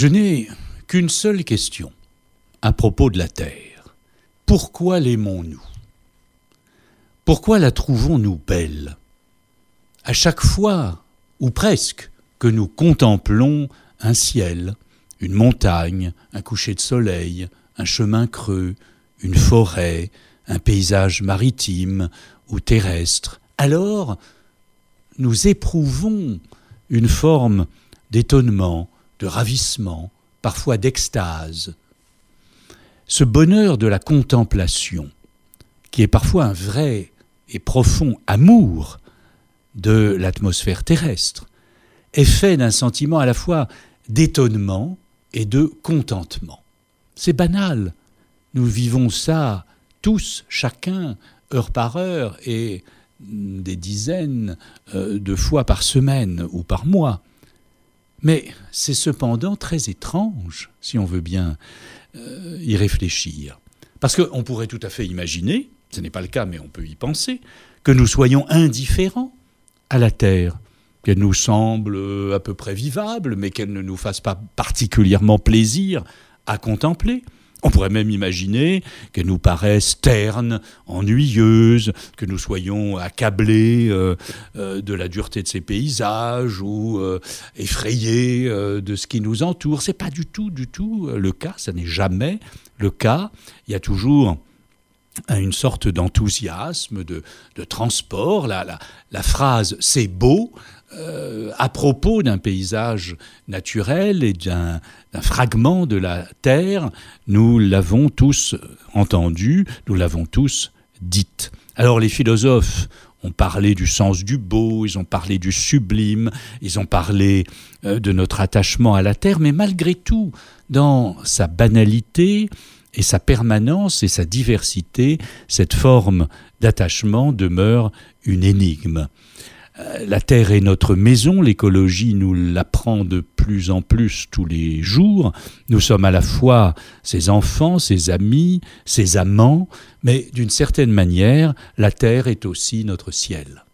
Je n'ai qu'une seule question à propos de la Terre. Pourquoi l'aimons-nous? Pourquoi la trouvons-nous belle? À chaque fois, ou presque, que nous contemplons un ciel, une montagne, un coucher de soleil, un chemin creux, une forêt, un paysage maritime ou terrestre, alors nous éprouvons une forme d'étonnement, de ravissement, parfois d'extase. Ce bonheur de la contemplation, qui est parfois un vrai et profond amour de l'atmosphère terrestre, est fait d'un sentiment à la fois d'étonnement et de contentement. C'est banal. Nous vivons ça tous, chacun, heure par heure et des dizaines euh, de fois par semaine ou par mois. Mais c'est cependant très étrange, si on veut bien euh, y réfléchir. Parce qu'on pourrait tout à fait imaginer, ce n'est pas le cas, mais on peut y penser, que nous soyons indifférents à la Terre, qu'elle nous semble euh, à peu près vivable, mais qu'elle ne nous fasse pas particulièrement plaisir à contempler. On pourrait même imaginer qu'elle nous paraisse terne, ennuyeuse, que nous soyons accablés euh, euh, de la dureté de ces paysages ou effrayés de ce qui nous entoure. C'est pas du tout, du tout le cas. Ça n'est jamais le cas. Il y a toujours une sorte d'enthousiasme, de, transport. La, la phrase c'est beau euh, à propos d'un paysage naturel et d'un fragment de la Terre, nous l'avons tous entendu, nous l'avons tous dite. Alors les philosophes ont parlé du sens du beau, ils ont parlé du sublime, ils ont parlé euh, de notre attachement à la Terre, mais malgré tout, dans sa banalité et sa permanence et sa diversité, cette forme d'attachement demeure une énigme. Euh, la Terre est notre maison, l'écologie nous l'apprend de plus en plus tous les jours. Nous sommes à la fois ses enfants, ses amis, ses amants, mais d'une certaine manière, la Terre est aussi notre ciel.